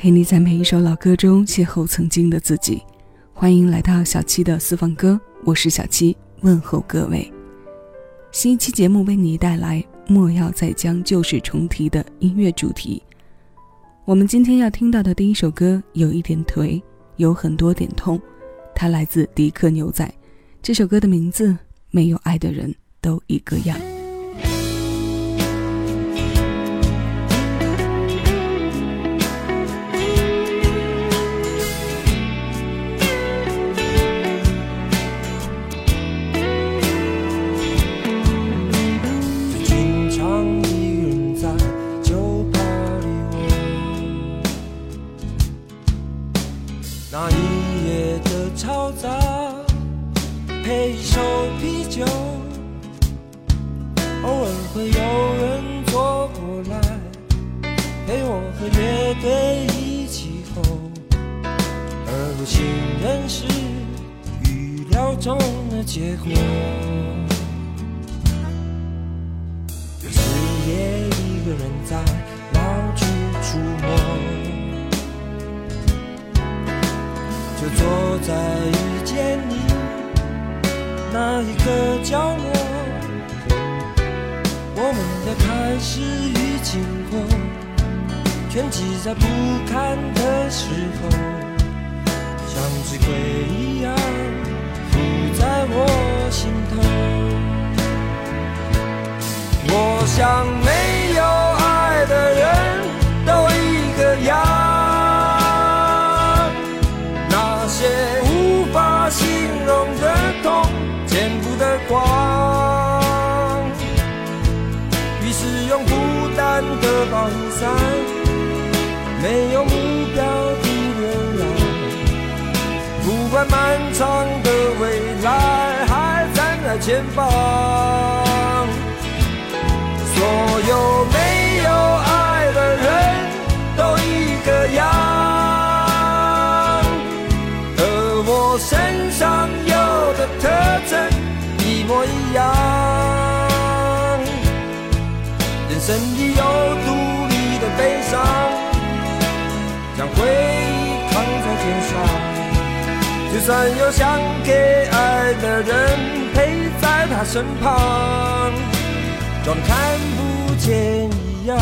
陪你在每一首老歌中邂逅曾经的自己。欢迎来到小七的私房歌，我是小七，问候各位。新一期节目为你带来《莫要再将旧事重提》的音乐主题。我们今天要听到的第一首歌有一点颓，有很多点痛，它来自迪克牛仔。这首歌的名字《没有爱的人都一个样》。坐在遇见你那一个角落，我们的开始与经过，全记在不堪的时候，像只鬼一样浮。在我心头，我想没用孤单的保护伞，没有目标的流浪，不管漫长的未来还站在前方，所有没有爱的人都一个样，和我身上有的特征一模一样。有独立的悲伤，将回忆扛在肩上。就算有想给爱的人陪在他身旁，装看不见一样。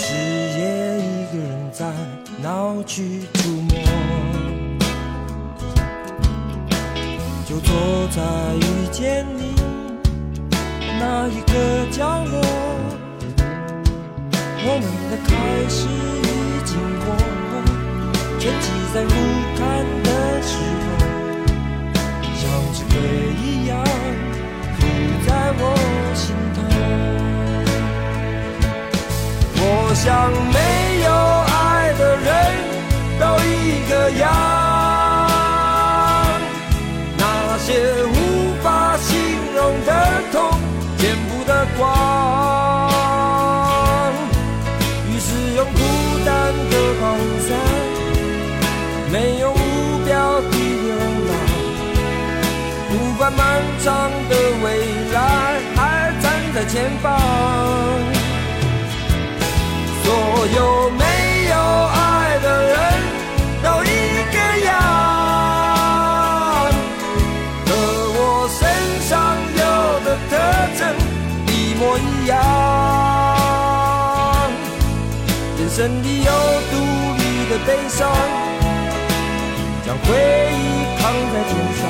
是夜，一个人在闹区出没，就坐在遇见你那一个角落。我们的开始已经过了，全记在不堪的时候，像纸鬼一样浮在我。像没有爱的人都一个样，那些无法形容的痛见不得光，于是用孤单的保护伞，没有目标的流浪，不管漫长的未来还站在前方。所有没有爱的人都一个样，和我身上有的特征一模一样。人生里有独立的悲伤，将回忆扛在肩上。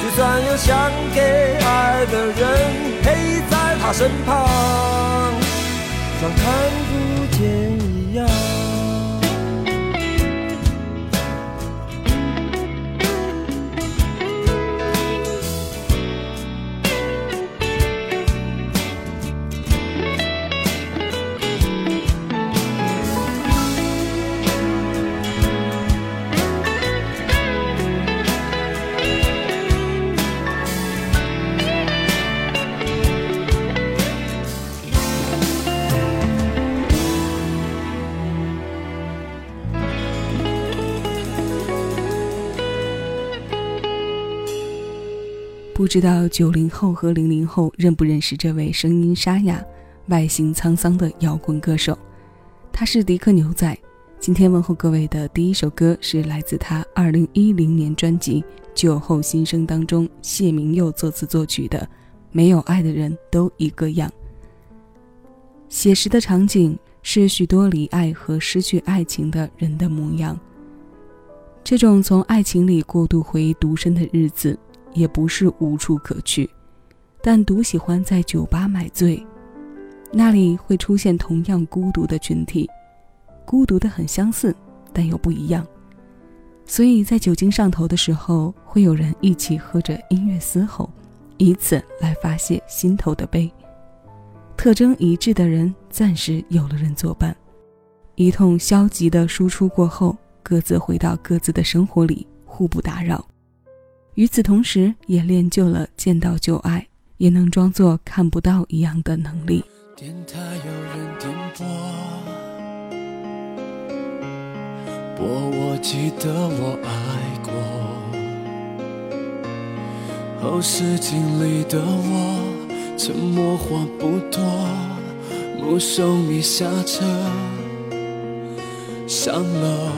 就算有想给爱的人陪在他身旁。像看不见一样。不知道九零后和零零后认不认识这位声音沙哑、外形沧桑的摇滚歌手？他是迪克牛仔。今天问候各位的第一首歌是来自他二零一零年专辑《酒后心声》当中，谢明佑作词作曲的《没有爱的人都一个样》。写实的场景是许多离爱和失去爱情的人的模样。这种从爱情里过度回忆独身的日子。也不是无处可去，但独喜欢在酒吧买醉，那里会出现同样孤独的群体，孤独的很相似，但又不一样。所以在酒精上头的时候，会有人一起喝着音乐嘶吼，以此来发泄心头的悲。特征一致的人暂时有了人作伴，一通消极的输出过后，各自回到各自的生活里，互不打扰。与此同时，也练就了见到就爱，也能装作看不到一样的能力。电台有人点播，播我记得我爱过。后视镜里的我，沉默话不多，目送你下车，上楼，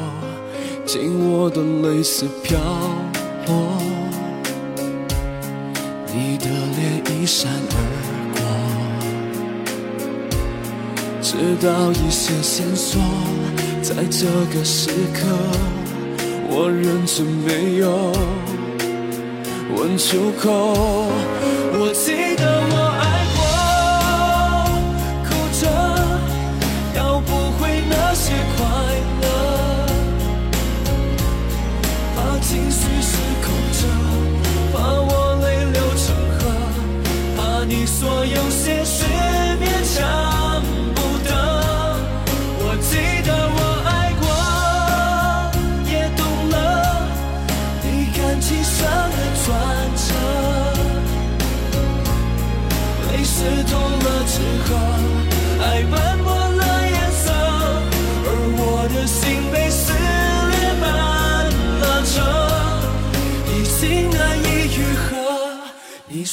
紧握的泪丝飘落。你的脸一闪而过，直到一些线索，在这个时刻，我忍着没有问出口。我记。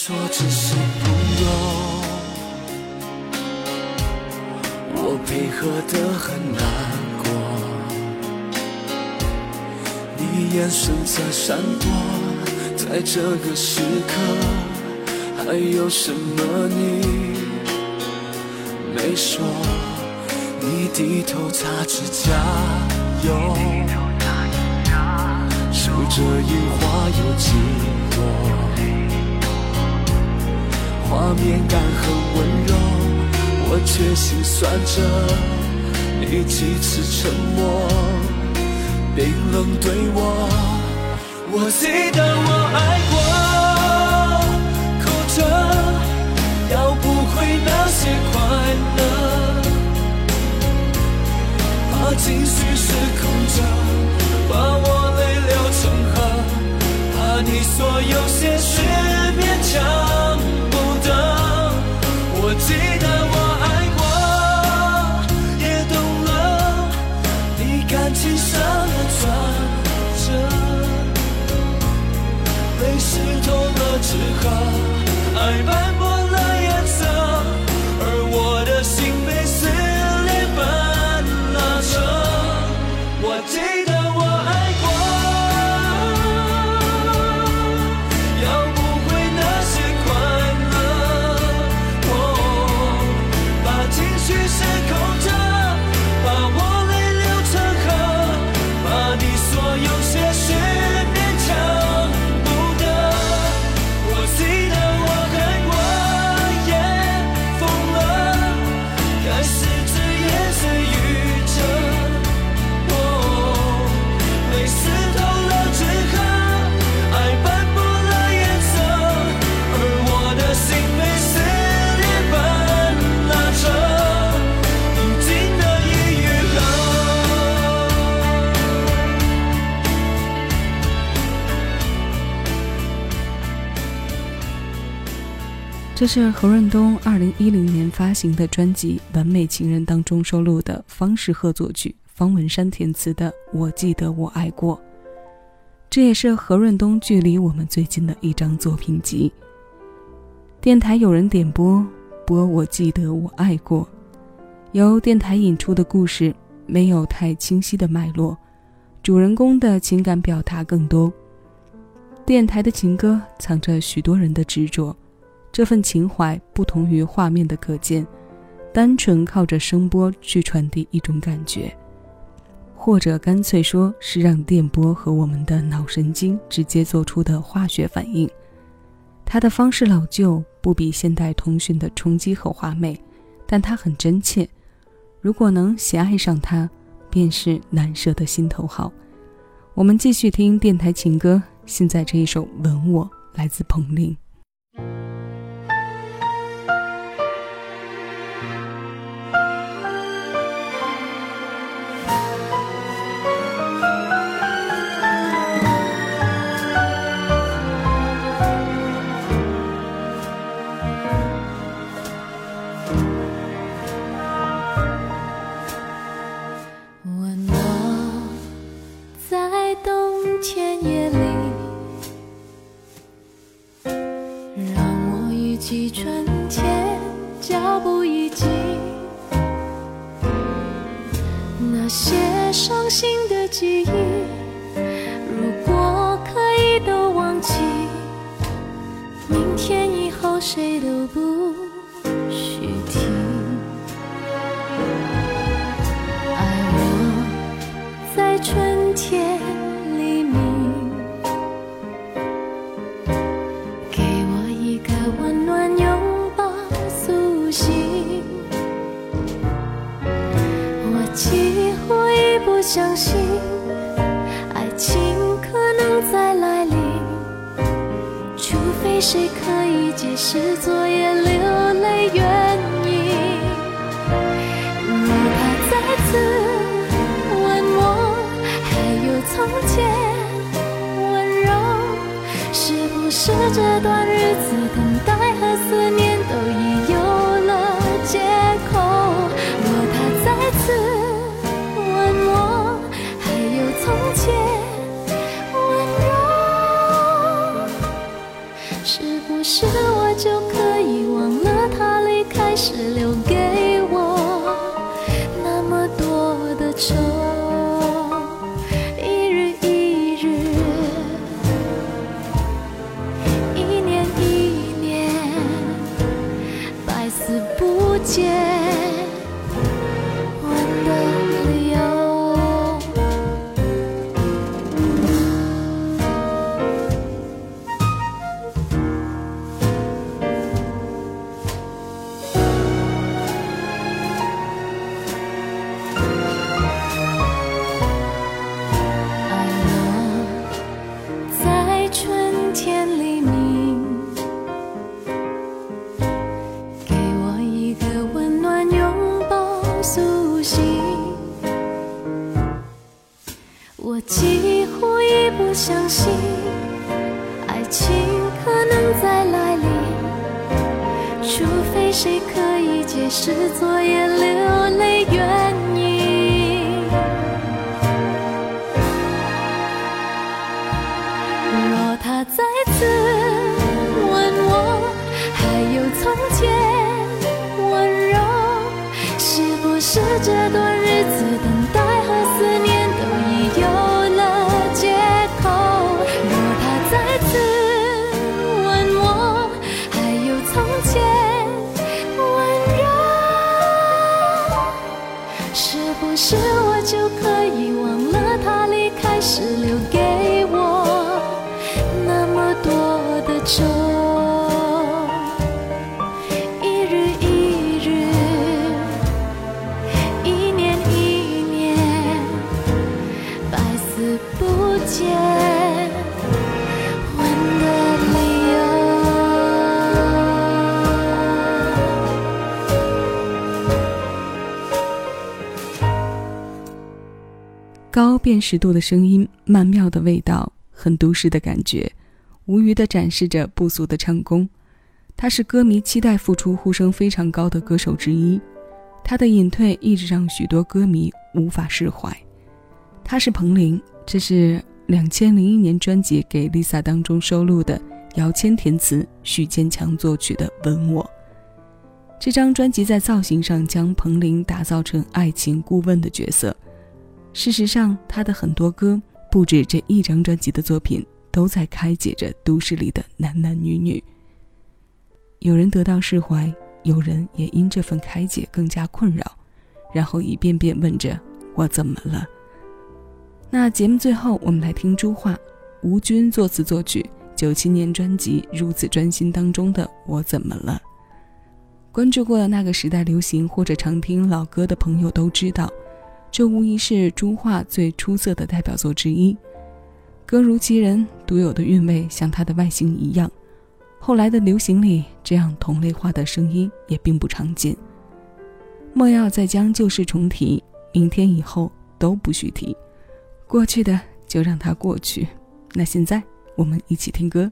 说只是朋友，我配合的很难过。你眼神在闪躲，在这个时刻，还有什么你没说？你低头擦指甲油，数着樱花有几朵。画面感很温柔，我却心酸着。你几次沉默，冰冷对我。我记得我爱过，哭着要不回那些快乐，怕情绪失控着，把我泪流成河，怕你所有些事勉强。我记得我爱过，也懂了你感情上的转折，泪湿透了纸鹤，爱吧这是何润东二零一零年发行的专辑《完美情人》当中收录的方式鹤作曲、方文山填词的《我记得我爱过》。这也是何润东距离我们最近的一张作品集。电台有人点播，播我记得我爱过。由电台引出的故事没有太清晰的脉络，主人公的情感表达更多。电台的情歌藏着许多人的执着，这份情怀不同于画面的可见，单纯靠着声波去传递一种感觉，或者干脆说是让电波和我们的脑神经直接做出的化学反应。它的方式老旧，不比现代通讯的冲击和华美，但它很真切。如果能喜爱上它，便是难舍的心头好。我们继续听电台情歌。现在这一首《吻我》来自彭羚。天脚步已经那些伤心的记忆如果可以都忘记明天以后谁都不谁可以解释昨夜流泪原因。哪怕再次问我还有从前温柔，是不是这段日子等待和思念都已有辨识度的声音，曼妙的味道，很都市的感觉，无余的展示着不俗的唱功。他是歌迷期待复出、呼声非常高的歌手之一。他的隐退一直让许多歌迷无法释怀。他是彭羚，这是两千零一年专辑《给 Lisa》当中收录的姚谦填词、许坚强作曲的《吻我》。这张专辑在造型上将彭羚打造成爱情顾问的角色。事实上，他的很多歌不止这一张专辑的作品，都在开解着都市里的男男女女。有人得到释怀，有人也因这份开解更加困扰，然后一遍遍问着：“我怎么了？”那节目最后，我们来听朱桦、吴军作词作曲，九七年专辑《如此专心》当中的《我怎么了》。关注过那个时代流行或者常听老歌的朋友都知道，这无疑是朱桦最出色的代表作之一。歌如其人，独有的韵味像它的外形一样。后来的流行里，这样同类化的声音也并不常见。莫要再将旧事重提，明天以后都不许提，过去的就让它过去。那现在我们一起听歌。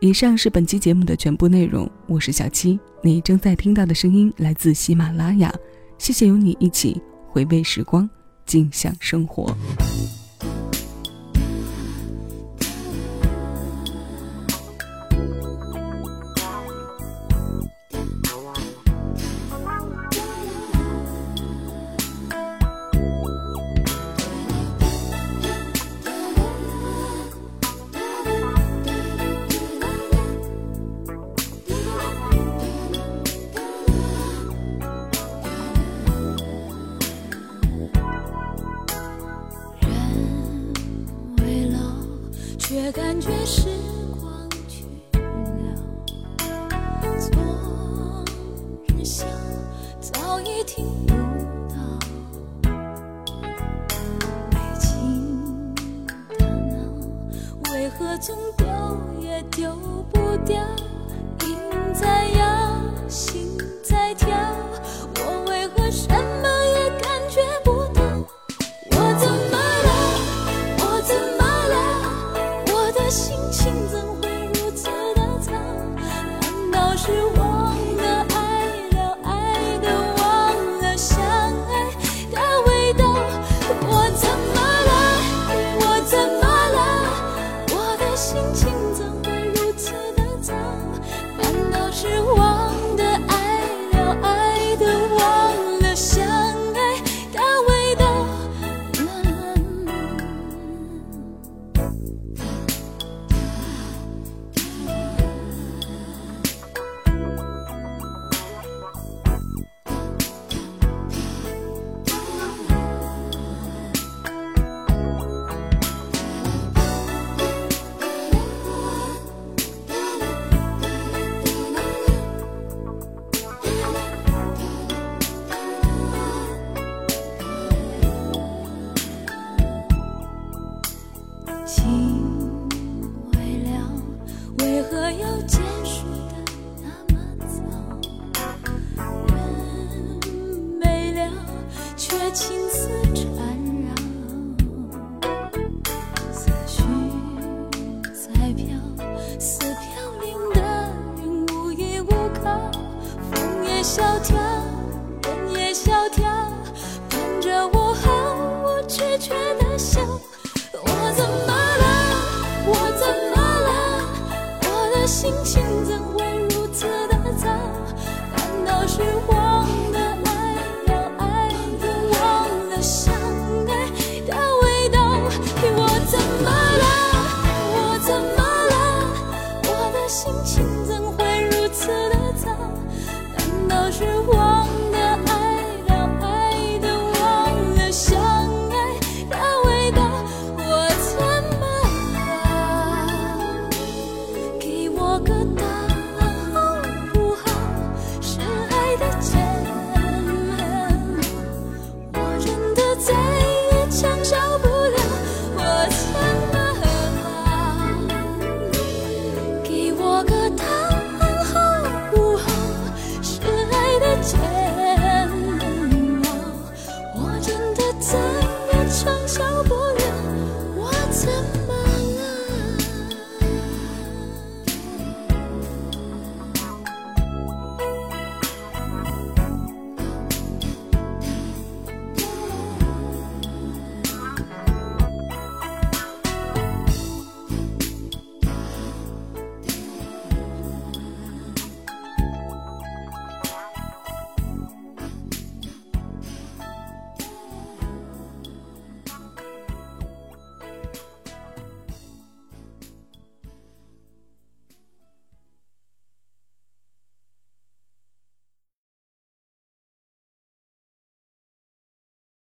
以上是本期节目的全部内容，我是小七。你正在听到的声音来自喜马拉雅，谢谢有你一起回味时光，尽享生活。